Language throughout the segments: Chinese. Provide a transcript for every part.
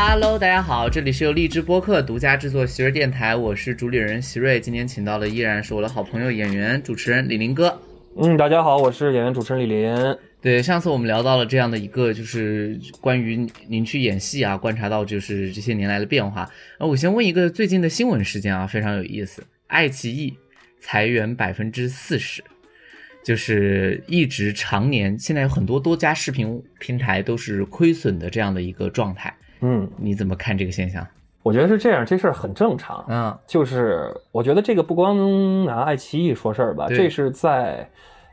Hello，大家好，这里是由荔枝播客独家制作席瑞电台，我是主理人席瑞。今天请到的依然是我的好朋友演员、主持人李林哥。嗯，大家好，我是演员主持人李林。对，上次我们聊到了这样的一个，就是关于您去演戏啊，观察到就是这些年来的变化。呃，我先问一个最近的新闻事件啊，非常有意思，爱奇艺裁员百分之四十。就是一直常年，现在有很多多家视频平台都是亏损的这样的一个状态。嗯，你怎么看这个现象？我觉得是这样，这事儿很正常。嗯，就是我觉得这个不光拿爱奇艺说事儿吧，这是在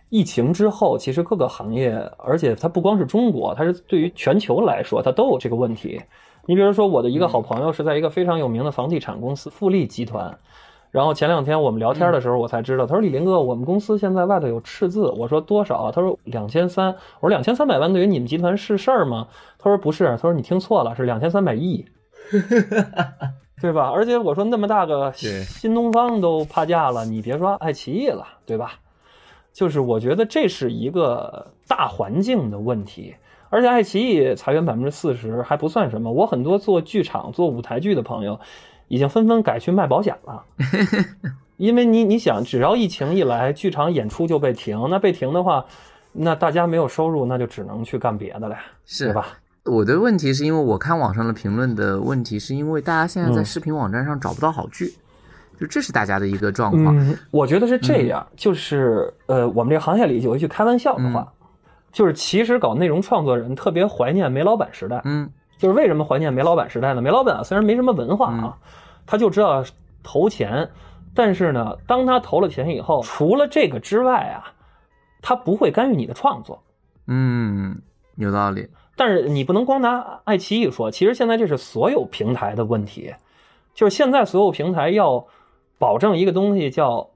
疫情之后，其实各个行业，而且它不光是中国，它是对于全球来说，它都有这个问题。你比如说，我的一个好朋友是在一个非常有名的房地产公司富力集团。然后前两天我们聊天的时候，我才知道，他说李林哥，我们公司现在外头有赤字。我说多少？他说两千三。我说两千三百万对于你们集团是事儿吗？他说不是。他说你听错了，是两千三百亿，对吧？而且我说那么大个新东方都趴价了，你别说爱奇艺了，对吧？就是我觉得这是一个大环境的问题。而且爱奇艺裁员百分之四十还不算什么，我很多做剧场、做舞台剧的朋友。已经纷纷改去卖保险了，因为你你想，只要疫情一来，剧场演出就被停，那被停的话，那大家没有收入，那就只能去干别的了，是吧？我的问题是因为我看网上的评论的问题，是因为大家现在在视频网站上找不到好剧，就这是大家的一个状况。我觉得是这样，就是呃，我们这个行业里有一句开玩笑的话，就是其实搞内容创作人特别怀念煤老板时代，嗯。就是为什么怀念煤老板时代呢？煤老板啊，虽然没什么文化啊，他就知道投钱，但是呢，当他投了钱以后，除了这个之外啊，他不会干预你的创作。嗯，有道理。但是你不能光拿爱奇艺说，其实现在这是所有平台的问题，就是现在所有平台要保证一个东西叫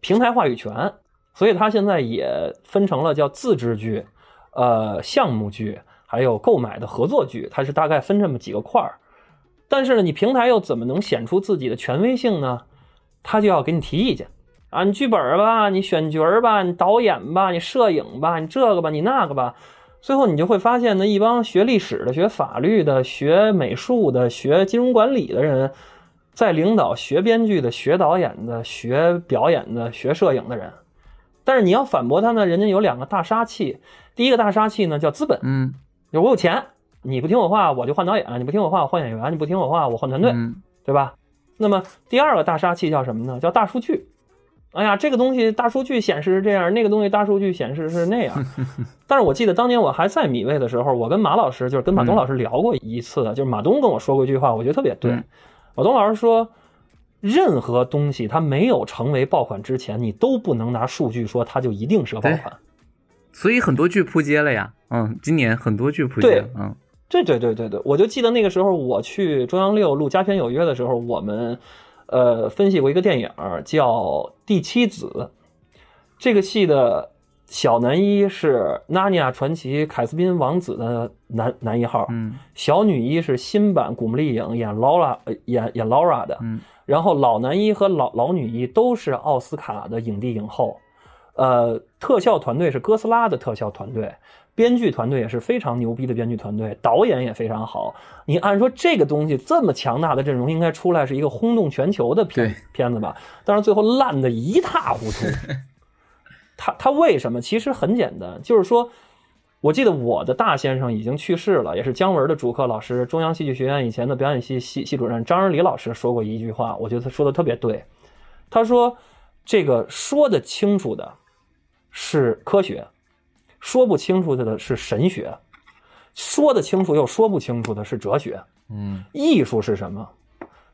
平台话语权，所以它现在也分成了叫自制剧，呃，项目剧。还有购买的合作剧，它是大概分这么几个块儿，但是呢，你平台又怎么能显出自己的权威性呢？他就要给你提意见。啊，你剧本吧，你选角儿吧，你导演吧，你摄影吧，你这个吧，你那个吧，最后你就会发现呢，一帮学历史的、学法律的、学美术的、学金融管理的人，在领导学编剧的、学导演的、学表演的、学摄影的人，但是你要反驳他呢，人家有两个大杀器，第一个大杀器呢叫资本，嗯。就我有钱，你不听我话，我就换导演；你不听我话，我换演员；你不听我话，我换团队，对吧？那么第二个大杀器叫什么呢？叫大数据。哎呀，这个东西大数据显示是这样，那个东西大数据显示是那样。但是我记得当年我还在米未的时候，我跟马老师，就是跟马东老师聊过一次，就是马东跟我说过一句话，我觉得特别对。马东老师说，任何东西它没有成为爆款之前，你都不能拿数据说它就一定是个爆款。所以很多剧扑街了呀，嗯，今年很多剧扑街，嗯，对对对对对，我就记得那个时候我去中央六录《佳片有约》的时候，我们呃分析过一个电影叫《第七子》，这个戏的小男一是《纳尼亚传奇》凯斯宾王子的男男一号，嗯，小女一是新版古墓丽影演 Laura 演演 Laura 的，嗯，然后老男一和老老女一都是奥斯卡的影帝影后。呃，特效团队是哥斯拉的特效团队，编剧团队也是非常牛逼的编剧团队，导演也非常好。你按说这个东西这么强大的阵容，应该出来是一个轰动全球的片片子吧？但是最后烂的一塌糊涂。他他为什么？其实很简单，就是说，我记得我的大先生已经去世了，也是姜文的主课老师，中央戏剧学院以前的表演系系系主任张仁礼老师说过一句话，我觉得他说的特别对。他说：“这个说得清楚的。”是科学，说不清楚的的是神学，说得清楚又说不清楚的是哲学。嗯，艺术是什么？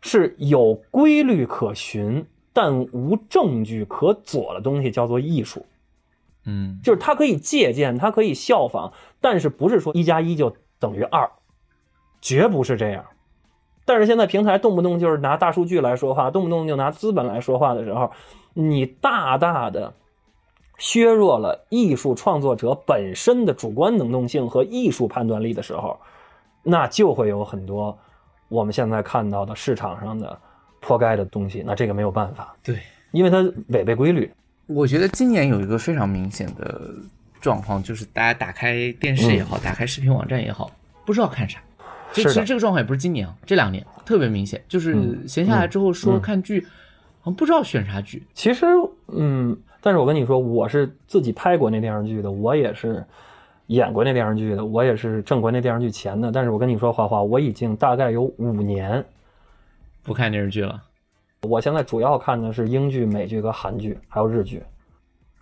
是有规律可循但无证据可佐的东西，叫做艺术。嗯，就是它可以借鉴，它可以效仿，但是不是说一加一就等于二，绝不是这样。但是现在平台动不动就是拿大数据来说话，动不动就拿资本来说话的时候，你大大的。削弱了艺术创作者本身的主观能动性和艺术判断力的时候，那就会有很多我们现在看到的市场上的破盖的东西。那这个没有办法，对，因为它违背规律。我觉得今年有一个非常明显的状况，就是大家打开电视也好，打开视频网站也好，不知道看啥。就其实这个状况也不是今年啊，这两年特别明显，就是闲下来之后说看剧，好像不知道选啥剧。其实，嗯，但是我跟你说，我是自己拍过那电视剧的，我也是演过那电视剧的，我也是挣过那电视剧钱的。但是我跟你说，花花，我已经大概有五年不看电视剧了。我现在主要看的是英剧、美剧和韩剧，还有日剧。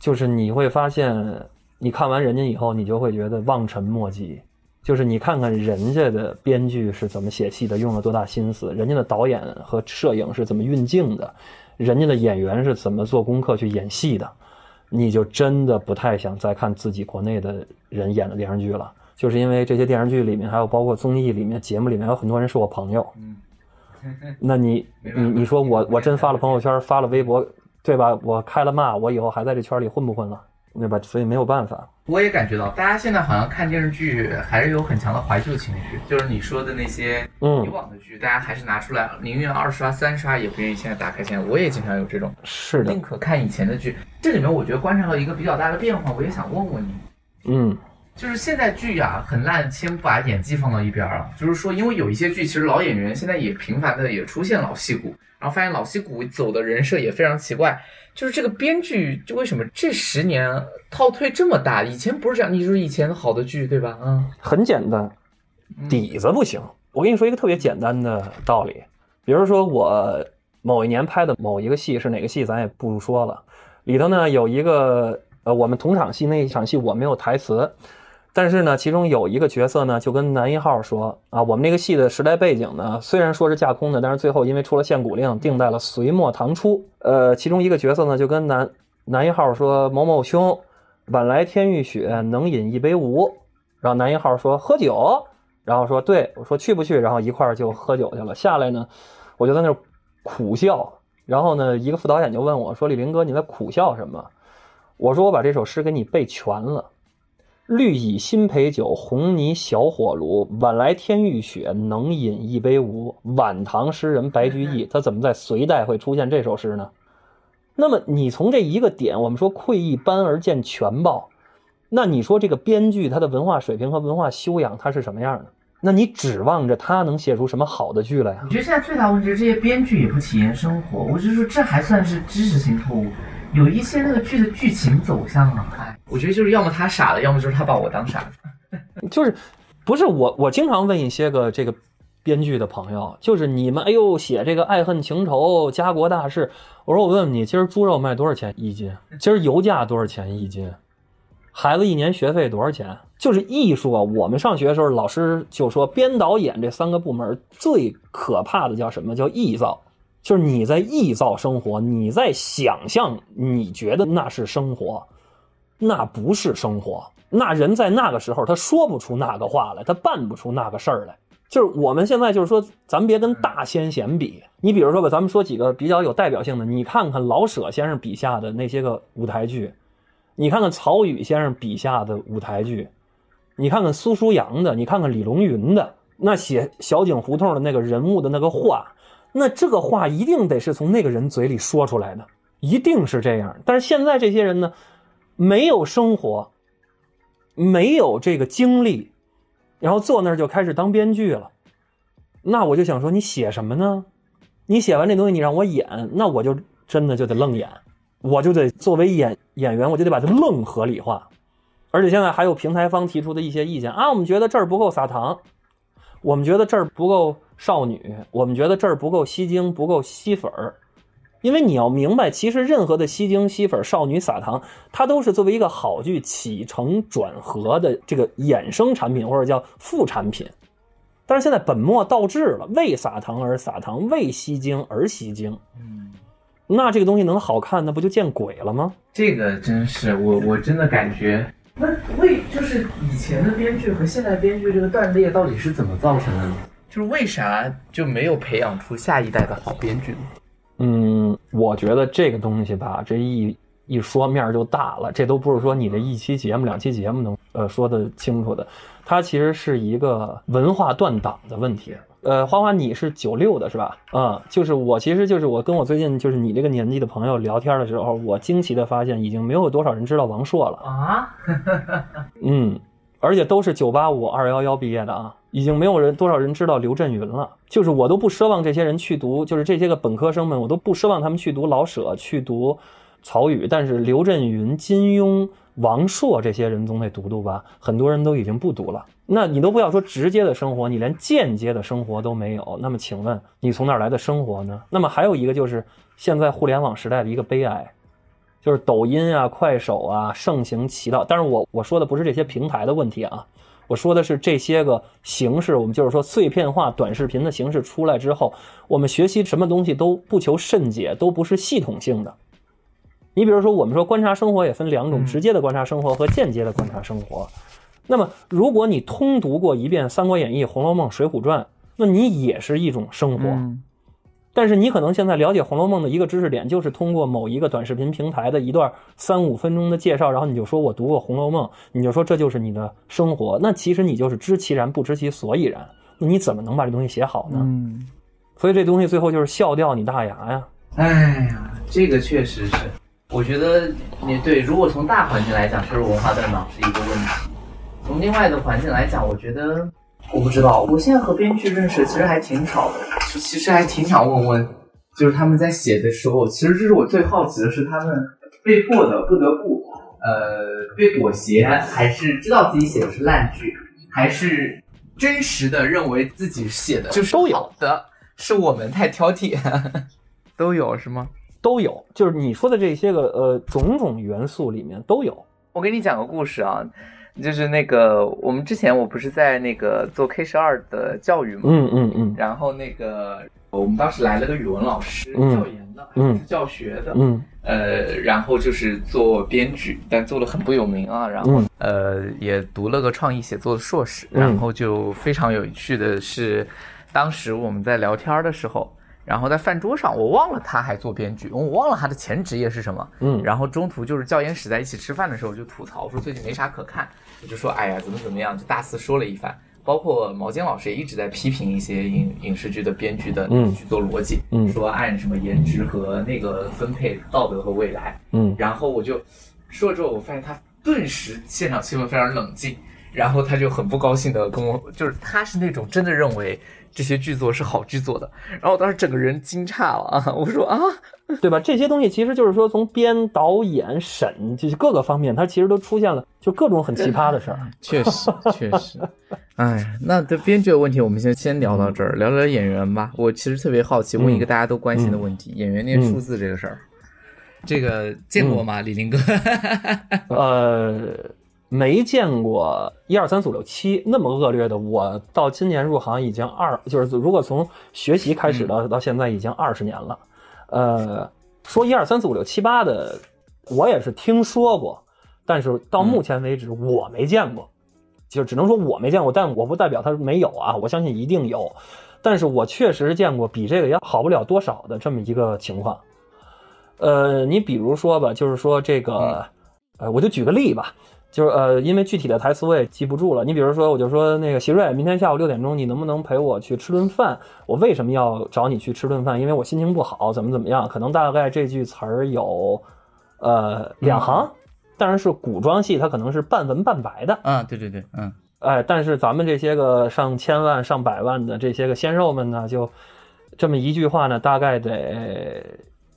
就是你会发现，你看完人家以后，你就会觉得望尘莫及。就是你看看人家的编剧是怎么写戏的，用了多大心思；人家的导演和摄影是怎么运镜的，人家的演员是怎么做功课去演戏的，你就真的不太想再看自己国内的人演的电视剧了。就是因为这些电视剧里面，还有包括综艺里面、节目里面，有很多人是我朋友。嗯，那你你你说我我真发了朋友圈，发了微博。对吧？我开了骂，我以后还在这圈里混不混了？对吧？所以没有办法。我也感觉到，大家现在好像看电视剧还是有很强的怀旧情绪，就是你说的那些以往的剧，大家还是拿出来，宁愿二刷三刷，也不愿意现在打开。现在我也经常有这种，是的，宁可看以前的剧。这里面我觉得观察到一个比较大的变化，我也想问问你，嗯，就是现在剧啊很烂，先不把演技放到一边啊，就是说，因为有一些剧其实老演员现在也频繁的也出现老戏骨，然后发现老戏骨走的人设也非常奇怪。就是这个编剧，就为什么这十年套退这么大？以前不是这样，你说以前好的剧，对吧？嗯，很简单，底子不行。我跟你说一个特别简单的道理，比如说我某一年拍的某一个戏是哪个戏，咱也不说了。里头呢有一个呃，我们同场戏那一场戏我没有台词。但是呢，其中有一个角色呢，就跟男一号说啊，我们那个戏的时代背景呢，虽然说是架空的，但是最后因为出了限古令，定在了隋末唐初。呃，其中一个角色呢，就跟男男一号说：“某某兄，晚来天欲雪，能饮一杯无？”然后男一号说：“喝酒。”然后说：“对我说去不去？”然后一块儿就喝酒去了。下来呢，我就在那儿苦笑。然后呢，一个副导演就问我说：“李林哥，你在苦笑什么？”我说：“我把这首诗给你背全了。”绿蚁新醅酒，红泥小火炉。晚来天欲雪，能饮一杯无？晚唐诗人白居易，他怎么在隋代会出现这首诗呢？那么你从这一个点，我们说窥一斑而见全豹，那你说这个编剧他的文化水平和文化修养他是什么样的？那你指望着他能写出什么好的剧来呀？我觉得现在最大问题是这些编剧也不体验生活。我就说这还算是知识性错误。有一些那个剧的剧情走向啊，哎，我觉得就是要么他傻了，要么就是他把我当傻子。就是，不是我，我经常问一些个这个编剧的朋友，就是你们，哎呦，写这个爱恨情仇、家国大事，我说我问问你，今儿猪肉卖多少钱一斤？今儿油价多少钱一斤？孩子一年学费多少钱？就是艺术啊！我们上学的时候，老师就说编导演这三个部门最可怕的叫什么？叫臆造。就是你在臆造生活，你在想象，你觉得那是生活，那不是生活。那人在那个时候，他说不出那个话来，他办不出那个事儿来。就是我们现在就是说，咱别跟大先贤比。你比如说吧，咱们说几个比较有代表性的，你看看老舍先生笔下的那些个舞台剧，你看看曹禺先生笔下的舞台剧，你看看苏书阳的，你看看李龙云的那写小井胡同的那个人物的那个画。那这个话一定得是从那个人嘴里说出来的，一定是这样。但是现在这些人呢，没有生活，没有这个经历，然后坐那儿就开始当编剧了。那我就想说，你写什么呢？你写完这东西，你让我演，那我就真的就得愣演，我就得作为演演员，我就得把它愣合理化。而且现在还有平台方提出的一些意见啊，我们觉得这儿不够撒糖，我们觉得这儿不够。少女，我们觉得这儿不够吸睛，不够吸粉儿，因为你要明白，其实任何的吸睛、吸粉、少女撒糖，它都是作为一个好剧起承转合的这个衍生产品或者叫副产品。但是现在本末倒置了，为撒糖而撒糖，为吸睛而吸睛。嗯，那这个东西能好看，那不就见鬼了吗？这个真是我，我真的感觉，那为就是以前的编剧和现在编剧这个断裂到底是怎么造成的呢？就是为啥就没有培养出下一代的好编剧呢？嗯，我觉得这个东西吧，这一一说面就大了，这都不是说你这一期节目、两期节目能呃说得清楚的。它其实是一个文化断档的问题。呃，花花，你是九六的是吧？嗯，就是我，其实就是我跟我最近就是你这个年纪的朋友聊天的时候，我惊奇的发现，已经没有多少人知道王朔了啊。嗯。而且都是九八五、二幺幺毕业的啊，已经没有人多少人知道刘震云了。就是我都不奢望这些人去读，就是这些个本科生们，我都不奢望他们去读老舍，去读曹禺。但是刘震云、金庸、王朔这些人总得读读吧？很多人都已经不读了。那你都不要说直接的生活，你连间接的生活都没有。那么请问你从哪来的生活呢？那么还有一个就是现在互联网时代的一个悲哀。就是抖音啊、快手啊盛行其道，但是我我说的不是这些平台的问题啊，我说的是这些个形式，我们就是说碎片化短视频的形式出来之后，我们学习什么东西都不求甚解，都不是系统性的。你比如说，我们说观察生活也分两种，直接的观察生活和间接的观察生活。那么，如果你通读过一遍《三国演义》《红楼梦》《水浒传》，那你也是一种生活。但是你可能现在了解《红楼梦》的一个知识点，就是通过某一个短视频平台的一段三五分钟的介绍，然后你就说我读过《红楼梦》，你就说这就是你的生活。那其实你就是知其然不知其所以然。那你怎么能把这东西写好呢？嗯，所以这东西最后就是笑掉你大牙呀！哎呀，这个确实是，我觉得你对，如果从大环境来讲，确实文化断档是一个问题。从另外的环境来讲，我觉得。我不知道，我现在和编剧认识其实还挺少的，其实还挺想问问，就是他们在写的时候，其实这是我最好奇的是，他们被迫的不得不，呃，被裹挟，还是知道自己写的是烂剧，还是真实的认为自己写的就是都有的，是我们太挑剔，都有是吗？都有，就是你说的这些个呃种种元素里面都有。我给你讲个故事啊。就是那个，我们之前我不是在那个做 K 十二的教育嘛，嗯嗯嗯，然后那个我们当时来了个语文老师，教研的，嗯，是教学的，嗯，呃，然后就是做编剧，但做的很不有名啊，然后呃也读了个创意写作的硕士，然后就非常有趣的是，当时我们在聊天的时候。然后在饭桌上，我忘了他还做编剧，我忘了他的前职业是什么。嗯，然后中途就是教研室在一起吃饭的时候就吐槽说最近没啥可看，我就说哎呀怎么怎么样，就大肆说了一番。包括毛尖老师也一直在批评一些影影视剧的编剧的剧作逻辑，说按什么颜值和那个分配道德和未来。嗯，然后我就说了之后，我发现他顿时现场气氛非常冷静，然后他就很不高兴的跟我，就是他是那种真的认为。这些剧作是好剧作的，然后我当时整个人惊诧了啊！我说啊，对吧？这些东西其实就是说，从编导演审就是各个方面，它其实都出现了就各种很奇葩的事儿。确实，确实。哎，那这编剧的问题，我们先先聊到这儿，聊聊演员吧。我其实特别好奇，问一个大家都关心的问题：演员念数字这个事儿，这个见过吗？李林哥？呃。没见过一二三四五六七那么恶劣的。我到今年入行已经二，就是如果从学习开始的到现在已经二十年了。呃，说一二三四五六七八的，我也是听说过，但是到目前为止我没见过，就只能说我没见过，但我不代表他没有啊，我相信一定有。但是我确实见过比这个要好不了多少的这么一个情况。呃，你比如说吧，就是说这个，呃，我就举个例吧。就是呃，因为具体的台词我也记不住了。你比如说，我就说那个席瑞，明天下午六点钟，你能不能陪我去吃顿饭？我为什么要找你去吃顿饭？因为我心情不好，怎么怎么样？可能大概这句词儿有，呃，两行，但是是古装戏，它可能是半文半白的。啊，对对对，嗯，哎，但是咱们这些个上千万、上百万的这些个鲜肉们呢，就这么一句话呢，大概得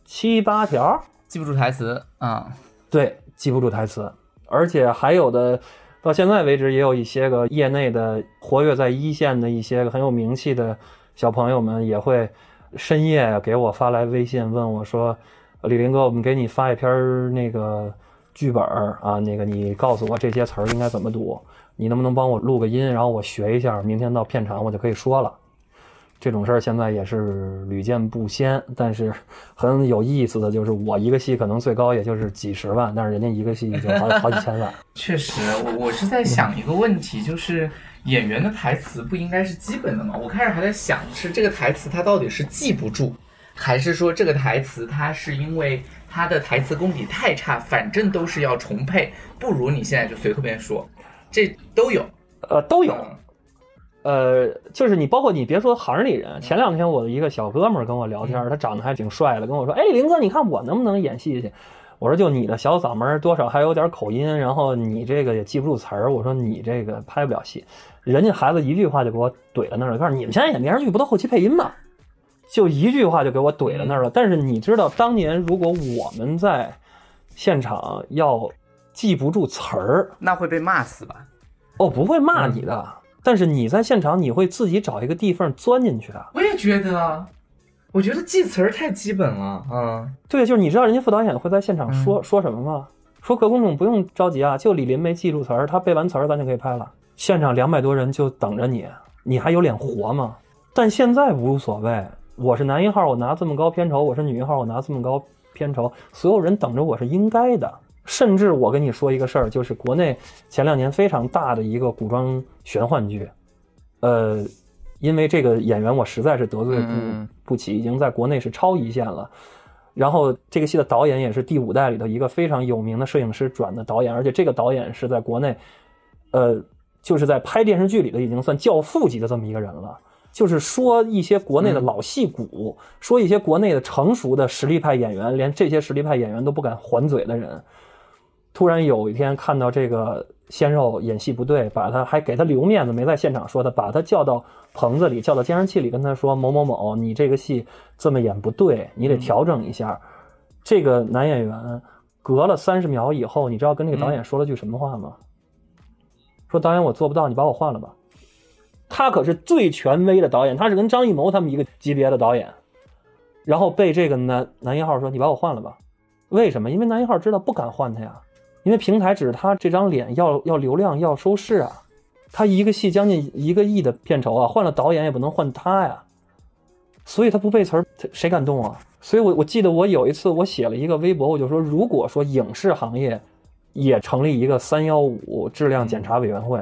七八条，记不住台词啊？对，记不住台词。而且还有的，到现在为止也有一些个业内的活跃在一线的一些个很有名气的小朋友们，也会深夜给我发来微信问我说：“李林哥，我们给你发一篇那个剧本啊，那个你告诉我这些词儿应该怎么读，你能不能帮我录个音，然后我学一下，明天到片场我就可以说了。”这种事儿现在也是屡见不鲜，但是很有意思的就是，我一个戏可能最高也就是几十万，但是人家一个戏就好好几千万。确实，我我是在想一个问题，就是演员的台词不应该是基本的吗？我开始还在想，是这个台词他到底是记不住，还是说这个台词他是因为他的台词功底太差，反正都是要重配，不如你现在就随口便说，这都有，呃，都有。呃，就是你，包括你，别说行里人。前两天我的一个小哥们儿跟我聊天，他长得还挺帅的，跟我说：“哎，林哥，你看我能不能演戏去？”我说就你的小嗓门，多少还有点口音，然后你这个也记不住词儿。我说你这个拍不了戏。人家孩子一句话就给我怼在那儿了，告诉你们现在演电视剧不都后期配音吗？就一句话就给我怼在那儿了。但是你知道，当年如果我们在现场要记不住词儿，那会被骂死吧？哦，不会骂你的。但是你在现场，你会自己找一个地缝钻进去的。我也觉得，我觉得记词儿太基本了。嗯，对，就是你知道人家副导演会在现场说说什么吗？说各观众不用着急啊，就李林没记住词儿，他背完词儿咱就可以拍了。现场两百多人就等着你，你还有脸活吗？但现在无所谓，我是男一号，我拿这么高片酬；我是女一号，我拿这么高片酬，所有人等着我是应该的。甚至我跟你说一个事儿，就是国内前两年非常大的一个古装玄幻剧，呃，因为这个演员我实在是得罪不不起，已经在国内是超一线了。然后这个戏的导演也是第五代里头一个非常有名的摄影师转的导演，而且这个导演是在国内，呃，就是在拍电视剧里的已经算教父级的这么一个人了。就是说一些国内的老戏骨，说一些国内的成熟的实力派演员，连这些实力派演员都不敢还嘴的人。突然有一天看到这个鲜肉演戏不对，把他还给他留面子，没在现场说他，把他叫到棚子里，叫到监视器里，跟他说某某某，你这个戏这么演不对，你得调整一下。这个男演员隔了三十秒以后，你知道跟那个导演说了句什么话吗？说导演我做不到，你把我换了吧。他可是最权威的导演，他是跟张艺谋他们一个级别的导演，然后被这个男男一号说你把我换了吧。为什么？因为男一号知道不敢换他呀。因为平台只是他这张脸要要流量要收视啊，他一个戏将近一个亿的片酬啊，换了导演也不能换他呀，所以他不背词儿，谁敢动啊？所以我我记得我有一次我写了一个微博，我就说，如果说影视行业也成立一个三幺五质量检查委员会，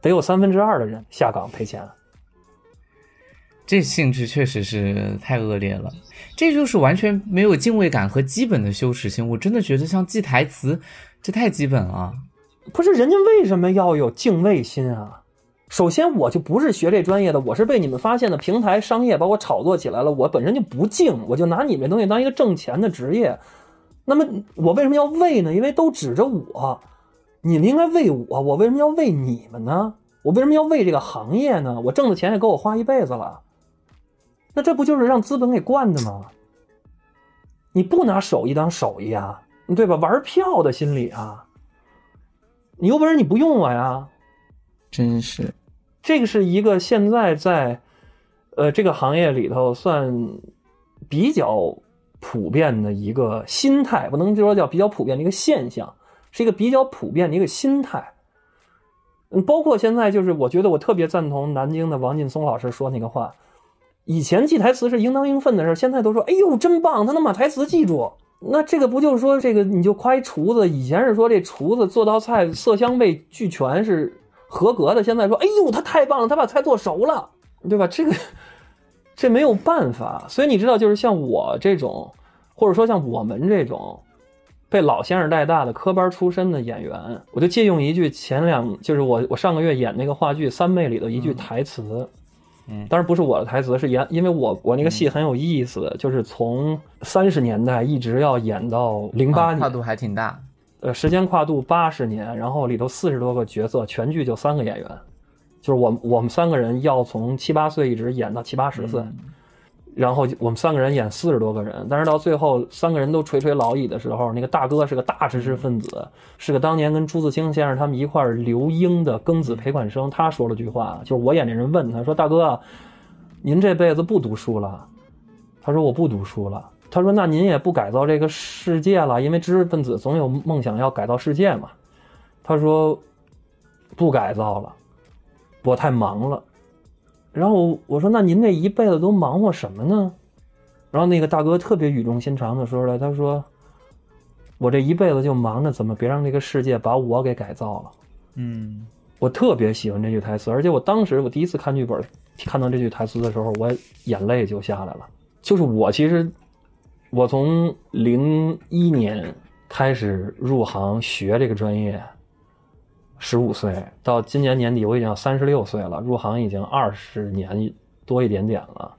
得有三分之二的人下岗赔钱。这性质确实是太恶劣了，这就是完全没有敬畏感和基本的羞耻心。我真的觉得像记台词，这太基本了。不是人家为什么要有敬畏心啊？首先我就不是学这专业的，我是被你们发现的平台商业把我炒作起来了。我本身就不敬，我就拿你们东西当一个挣钱的职业。那么我为什么要为呢？因为都指着我，你们应该为我，我为什么要为你们呢？我为什么要为这个行业呢？我挣的钱也够我花一辈子了。那这不就是让资本给惯的吗？你不拿手艺当手艺啊，对吧？玩票的心理啊，你有本事你不用我呀？真是，这个是一个现在在，呃，这个行业里头算比较普遍的一个心态，不能说叫比较普遍的一个现象，是一个比较普遍的一个心态。嗯，包括现在，就是我觉得我特别赞同南京的王劲松老师说那个话。以前记台词是应当应分的事儿现在都说哎呦真棒，他能把台词记住。那这个不就是说这个你就夸一厨子？以前是说这厨子做道菜色香味俱全是合格的，现在说哎呦他太棒了，他把菜做熟了，对吧？这个这没有办法。所以你知道，就是像我这种，或者说像我们这种被老先生带大的科班出身的演员，我就借用一句前两就是我我上个月演那个话剧《三妹》里的一句台词。嗯，当然不是我的台词，是演，因为我我那个戏很有意思，就是从三十年代一直要演到零八年，跨度还挺大，呃，时间跨度八十年，然后里头四十多个角色，全剧就三个演员，就是我我们三个人要从七八岁一直演到七八十岁。然后我们三个人演四十多个人，但是到最后三个人都垂垂老矣的时候，那个大哥是个大知识分子，是个当年跟朱自清先生他们一块留英的庚子赔款生。他说了句话，就是我演那人问他说：“大哥，您这辈子不读书了？”他说：“我不读书了。”他说：“那您也不改造这个世界了？因为知识分子总有梦想要改造世界嘛。”他说：“不改造了，我太忙了。”然后我说：“那您这一辈子都忙活什么呢？”然后那个大哥特别语重心长的说出来：“他说，我这一辈子就忙着怎么别让这个世界把我给改造了。”嗯，我特别喜欢这句台词，而且我当时我第一次看剧本，看到这句台词的时候，我眼泪就下来了。就是我其实，我从零一年开始入行学这个专业。十五岁到今年年底，我已经三十六岁了，入行已经二十年多一点点了。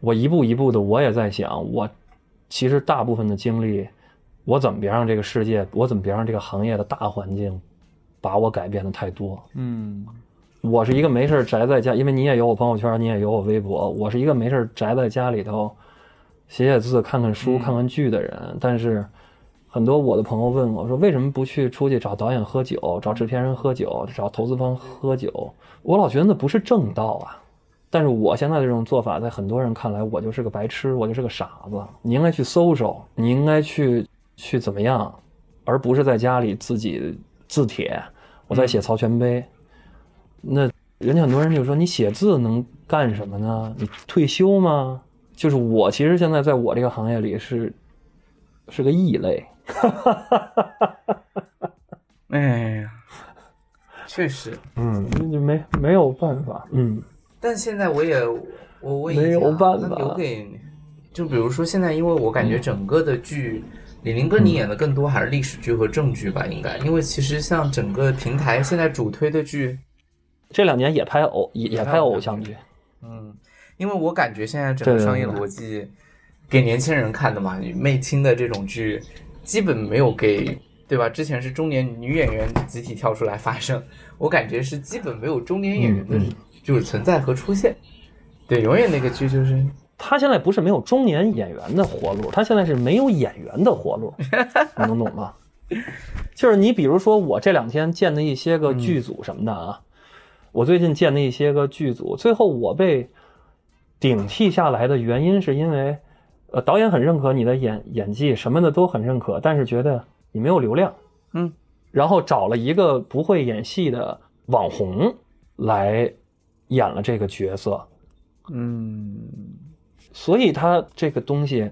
我一步一步的，我也在想，我其实大部分的精力，我怎么别让这个世界，我怎么别让这个行业的大环境把我改变的太多？嗯，我是一个没事宅在家，因为你也有我朋友圈，你也有我微博，我是一个没事宅在家里头写写字、看看书、看看剧的人。但是很多我的朋友问我说，为什么不去出去找导演喝酒、找制片人喝酒、找投资方喝酒？我老觉得那不是正道啊。但是我现在这种做法，在很多人看来，我就是个白痴，我就是个傻子。你应该去搜搜，你应该去去怎么样，而不是在家里自己字帖。我在写曹全碑，那人家很多人就说你写字能干什么呢？你退休吗？就是我其实现在在我这个行业里是是个异类。哎呀，确实，嗯，你没没有办法，嗯。但现在我也，我问没有办法，留给，就比如说现在，因为我感觉整个的剧，李林哥你演的更多还是历史剧和正剧吧？应该，因为其实像整个平台现在主推的剧，这两年也拍偶也也拍偶像。剧，嗯，因为我感觉现在整个商业逻辑给年轻人看的嘛，媚青的这种剧基本没有给，对吧？之前是中年女演员集体跳出来发声，我感觉是基本没有中年演员的。就是存在和出现，对，永远那个剧就是他现在不是没有中年演员的活路，他现在是没有演员的活路，你能懂吗？就是你比如说我这两天见的一些个剧组什么的啊，我最近见的一些个剧组，最后我被顶替下来的原因是因为，呃，导演很认可你的演演技什么的都很认可，但是觉得你没有流量，嗯，然后找了一个不会演戏的网红来。演了这个角色，嗯，所以他这个东西，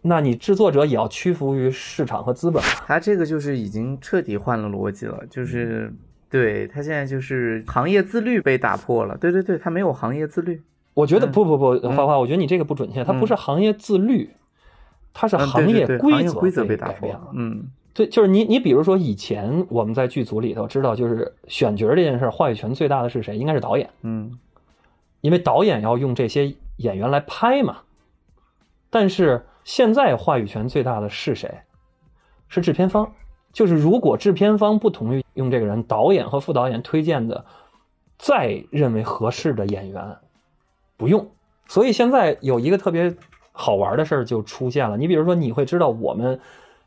那你制作者也要屈服于市场和资本。他这个就是已经彻底换了逻辑了，就是对他现在就是行业自律被打破了。对对对，他没有行业自律。我觉得不不不，花花，我觉得你这个不准确，它不是行业自律，它是行业规则规则被打破了。嗯。对，就是你，你比如说以前我们在剧组里头知道，就是选角这件事话语权最大的是谁？应该是导演，嗯，因为导演要用这些演员来拍嘛。但是现在话语权最大的是谁？是制片方。就是如果制片方不同意用这个人，导演和副导演推荐的再认为合适的演员不用。所以现在有一个特别好玩的事儿就出现了。你比如说，你会知道我们。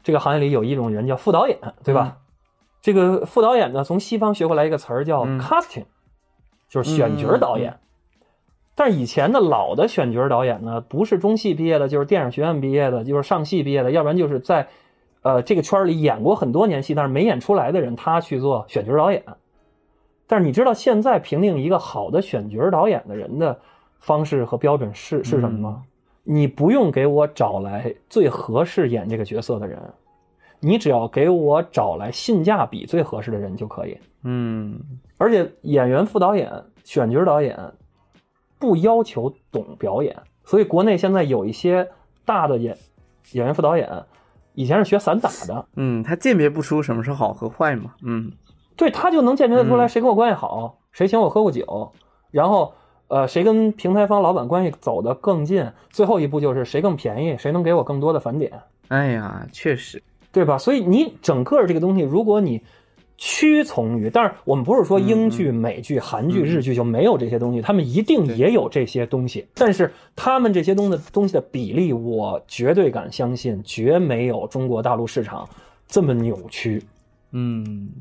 这个行业里有一种人叫副导演，对吧？这个副导演呢，从西方学过来一个词儿叫 casting，就是选角导演。但是以前的老的选角导演呢，不是中戏毕业的，就是电影学院毕业的，就是上戏毕业的，要不然就是在呃这个圈里演过很多年戏，但是没演出来的人，他去做选角导演。但是你知道现在评定一个好的选角导演的人的方式和标准是是什么吗？你不用给我找来最合适演这个角色的人，你只要给我找来性价比最合适的人就可以。嗯，而且演员、副导演、选角导演不要求懂表演，所以国内现在有一些大的演演员、副导演以前是学散打的。嗯，他鉴别不出什么是好和坏嘛。嗯，对他就能鉴别得出来谁跟我关系好，谁请我喝过酒，然后。呃，谁跟平台方老板关系走得更近？最后一步就是谁更便宜，谁能给我更多的返点？哎呀，确实，对吧？所以你整个这个东西，如果你屈从于，但是我们不是说英剧、美剧、韩剧、日剧就没有这些东西，他们一定也有这些东西，但是他们这些东的东西的比例，我绝对敢相信，绝没有中国大陆市场这么扭曲。嗯。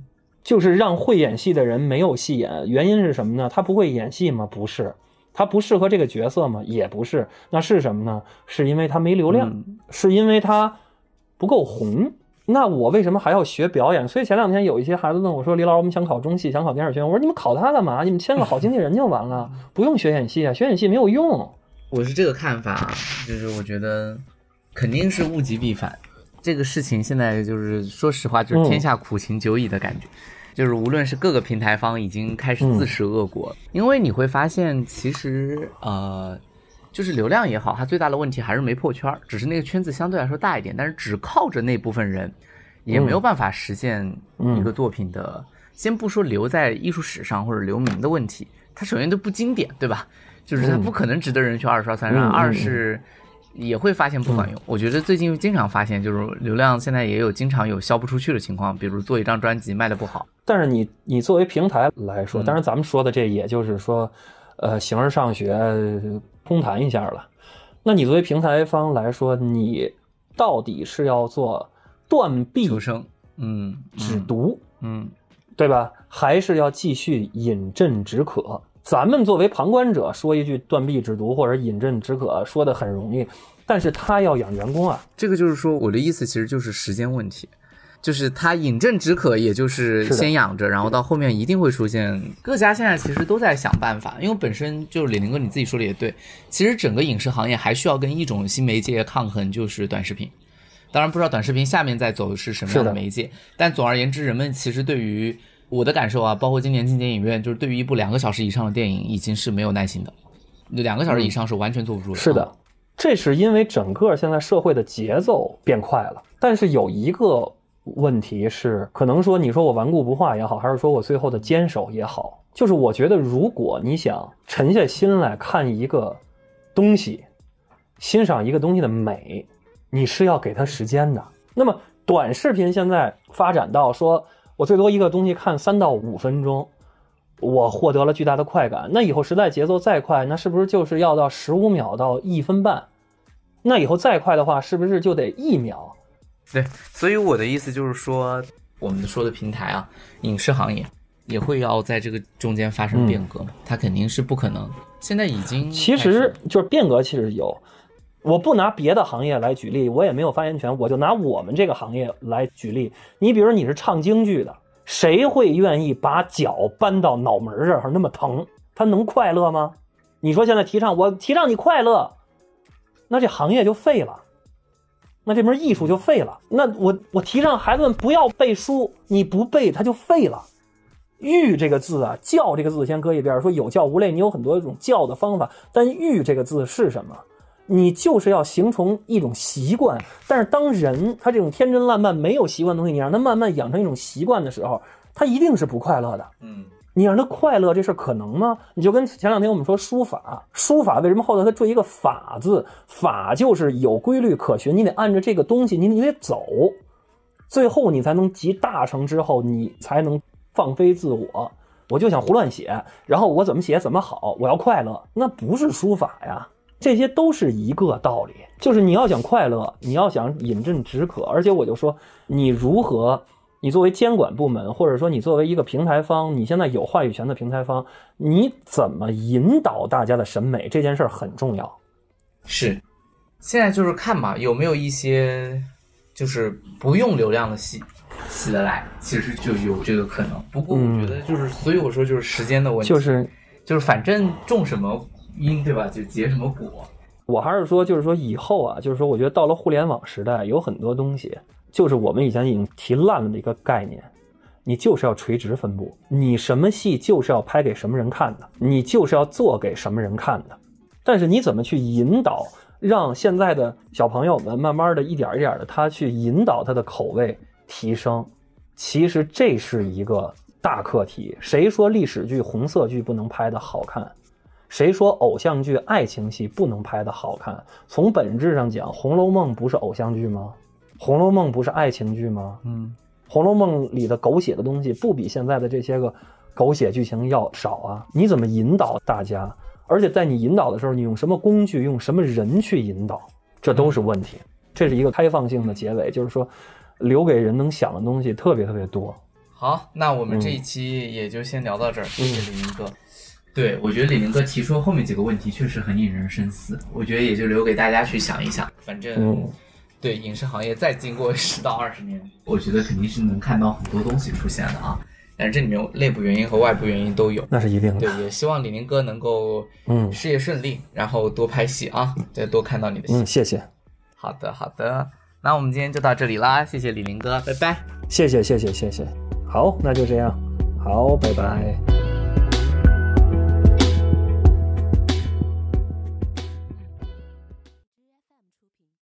就是让会演戏的人没有戏演，原因是什么呢？他不会演戏吗？不是，他不适合这个角色吗？也不是，那是什么呢？是因为他没流量，是因为他不够红。那我为什么还要学表演？所以前两天有一些孩子问我说：“李老师，我们想考中戏，想考电视学院。”我说：“你们考他干嘛？你们签个好经纪人就完了，不用学演戏啊，学演戏没有用。”我是这个看法，就是我觉得肯定是物极必反。这个事情现在就是说实话，就是天下苦情久矣的感觉。就是无论是各个平台方已经开始自食恶果，因为你会发现，其实呃，就是流量也好，它最大的问题还是没破圈，只是那个圈子相对来说大一点，但是只靠着那部分人，也没有办法实现一个作品的。先不说留在艺术史上或者留名的问题，它首先都不经典，对吧？就是它不可能值得人去二刷三刷。二是也会发现不管用。我觉得最近经常发现，就是流量现在也有经常有销不出去的情况，比如做一张专辑卖的不好。但是你你作为平台来说，当然咱们说的这也就是说，呃，形而上学空谈一下了。那你作为平台方来说，你到底是要做断臂求生，嗯，止毒，嗯，对吧？还是要继续饮鸩止渴？咱们作为旁观者说一句断臂止毒或者饮鸩止渴，说的很容易，但是他要养员工啊。这个就是说，我的意思其实就是时间问题，就是他饮鸩止渴，也就是先养着，然后到后面一定会出现。各家现在其实都在想办法，因为本身就是李宁哥你自己说的也对，其实整个影视行业还需要跟一种新媒介抗衡，就是短视频。当然不知道短视频下面在走的是什么样的媒介，但总而言之，人们其实对于。我的感受啊，包括今年进电影院，就是对于一部两个小时以上的电影，已经是没有耐心的。两个小时以上是完全坐不住的。是的，这是因为整个现在社会的节奏变快了。但是有一个问题是，可能说你说我顽固不化也好，还是说我最后的坚守也好，就是我觉得如果你想沉下心来看一个东西，欣赏一个东西的美，你是要给它时间的。那么短视频现在发展到说。我最多一个东西看三到五分钟，我获得了巨大的快感。那以后时代节奏再快，那是不是就是要到十五秒到一分半？那以后再快的话，是不是就得一秒？对，所以我的意思就是说，我们说的平台啊，影视行业也会要在这个中间发生变革嘛？它肯定是不可能。现在已经其实就是变革，其实有。我不拿别的行业来举例，我也没有发言权，我就拿我们这个行业来举例。你比如你是唱京剧的，谁会愿意把脚搬到脑门这儿那么疼？他能快乐吗？你说现在提倡我提倡你快乐，那这行业就废了，那这门艺术就废了。那我我提倡孩子们不要背书，你不背他就废了。育这个字啊，教这个字先搁一边，说有教无类，你有很多种教的方法，但育这个字是什么？你就是要形成一种习惯，但是当人他这种天真烂漫、没有习惯的东西，你让他慢慢养成一种习惯的时候，他一定是不快乐的。嗯，你让他快乐这事可能吗？你就跟前两天我们说书法，书法为什么后头他缀一个法字？法就是有规律可循，你得按着这个东西，你你得走，最后你才能集大成之后，你才能放飞自我。我就想胡乱写，然后我怎么写怎么好，我要快乐，那不是书法呀。这些都是一个道理，就是你要想快乐，你要想饮鸩止渴，而且我就说，你如何，你作为监管部门，或者说你作为一个平台方，你现在有话语权的平台方，你怎么引导大家的审美这件事儿很重要。是，现在就是看吧，有没有一些就是不用流量的戏起得来，其实就有这个可能。不过我觉得就是，所以我说就是时间的问题，就是就是反正种什么。因对吧？就结什么果？我还是说，就是说以后啊，就是说，我觉得到了互联网时代，有很多东西，就是我们以前已经提烂了的一个概念，你就是要垂直分布，你什么戏就是要拍给什么人看的，你就是要做给什么人看的。但是你怎么去引导，让现在的小朋友们慢慢的一点一点的，他去引导他的口味提升，其实这是一个大课题。谁说历史剧、红色剧不能拍的好看？谁说偶像剧、爱情戏不能拍的好看？从本质上讲，《红楼梦》不是偶像剧吗？《红楼梦》不是爱情剧吗？嗯，《红楼梦》里的狗血的东西不比现在的这些个狗血剧情要少啊？你怎么引导大家？而且在你引导的时候，你用什么工具、用什么人去引导，这都是问题。这是一个开放性的结尾，就是说，留给人能想的东西特别特别多。好，那我们这一期也就先聊到这儿，谢谢李明哥。对，我觉得李宁哥提出后面几个问题确实很引人深思，我觉得也就留给大家去想一想。反正，对影视行业再经过十到二十年，我觉得肯定是能看到很多东西出现的啊。但是这里面内部原因和外部原因都有，那是一定的。对，也希望李宁哥能够嗯事业顺利，然后多拍戏啊，再多看到你的戏。嗯，谢谢。好的，好的，那我们今天就到这里啦，谢谢李宁哥，拜拜。谢谢，谢谢，谢谢。好，那就这样，好，拜拜。